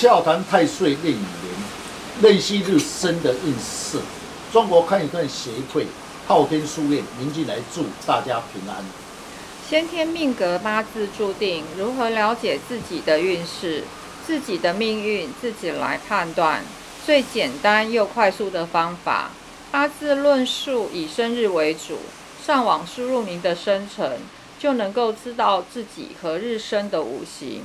笑谈太岁任年，任戌日生的运势。中国看一看协会昊天书院宁进来祝大家平安。先天命格八字注定，如何了解自己的运势、自己的命运，自己来判断。最简单又快速的方法，八字论述以生日为主，上网输入您的生辰，就能够知道自己何日生的五行、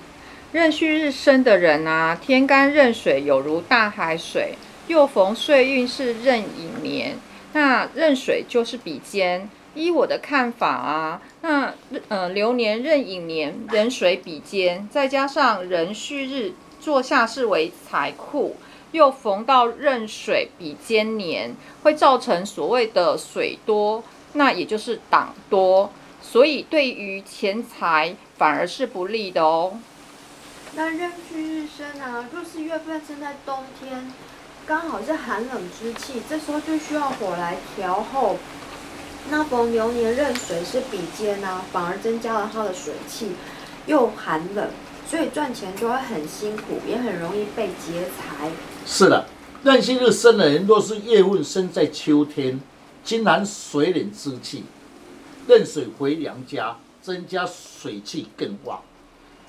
壬戌日生的人啊，天干壬水有如大海水，又逢岁运是壬寅年，那壬水就是比肩。依我的看法啊，那呃流年壬寅年壬水比肩，再加上壬戌日坐下是为财库。又逢到壬水比肩年，会造成所谓的水多，那也就是党多，所以对于钱财反而是不利的哦。那壬戌日生啊，若是月份生在冬天，刚好是寒冷之气，这时候就需要火来调候。那逢流年壬水是比肩啊，反而增加了它的水气，又寒冷，所以赚钱就会很辛苦，也很容易被劫财。是的，壬戌日生的人，若是月份生在秋天，金寒水冷之气，壬水回娘家，增加水气更旺。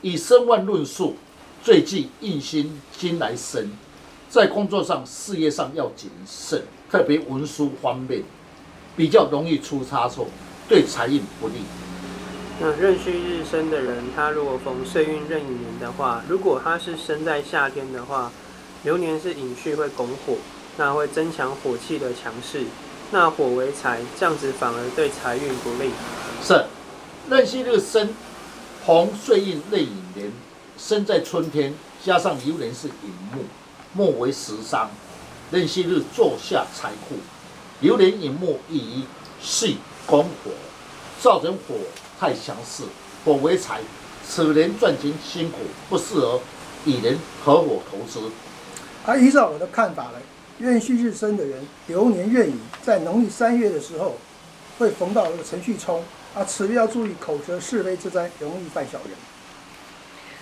以身旺论述，最忌印心金来生，在工作上、事业上要谨慎，特别文书方面比较容易出差错，对财运不利。那壬戌日生的人，他如果逢岁运壬寅年的话，如果他是生在夏天的话。流年是寅戌会拱火，那会增强火气的强势。那火为财，这样子反而对财运不利。是，壬戌日生，红岁运壬寅年，生在春天，加上流年是寅木，木为食伤。壬戌日坐下财库，流年寅木以戌拱火，造成火太强势，火为财，此年赚钱辛苦，不适合与人合伙投资。而依照我的看法呢，壬戌日生的人，流年壬寅，在农历三月的时候，会逢到这个辰戌冲，啊，此月要注意口舌是非之灾，容易犯小人。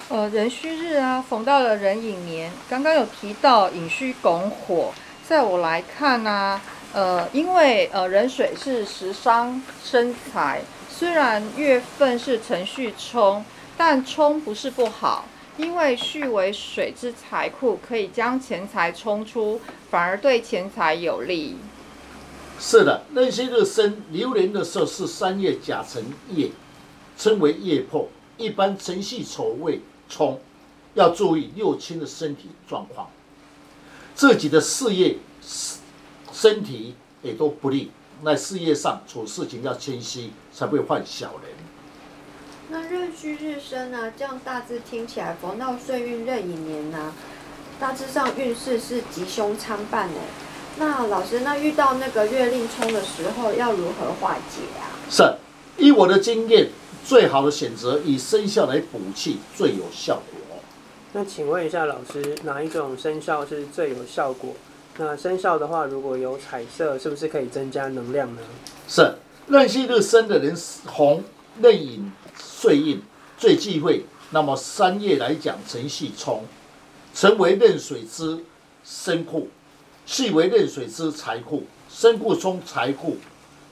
呃，壬戌日啊，逢到了壬寅年，刚刚有提到寅戌拱火，在我来看呢，呃，因为呃壬水是食伤生财，虽然月份是辰戌冲，但冲不是不好。因为戌为水之财库，可以将钱财冲出，反而对钱财有利。是的，那些日生流年的时候是三月甲辰夜，称为夜破。一般辰戌丑未冲，要注意六亲的身体状况，自己的事业、身体也都不利。那事业上处事情要谦虚，才不会犯小人。那日戌日生呢？这样大致听起来，逢到岁运壬寅年呢，大致上运势是吉凶参半哎。那老师，那遇到那个月令冲的时候，要如何化解啊？是，以我的经验，最好的选择以生肖来补气最有效果。那请问一下老师，哪一种生肖是最有效果？那生肖的话，如果有彩色，是不是可以增加能量呢？是，壬戌日生的人红壬寅。岁印最忌讳，那么三月来讲，辰戌冲，成为壬水之生库，戌为壬水之财库，身库充财库，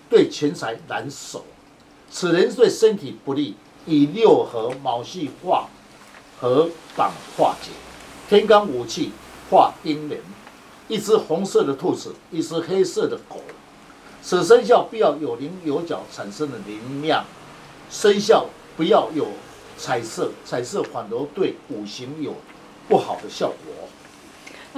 对钱财难守。此人对身体不利，以六合卯戌化合党化解，天干五气化丁人，一只红色的兔子，一只黑色的狗，此生肖必要有棱有角产生的灵量，生肖。不要有彩色，彩色反而对五行有不好的效果。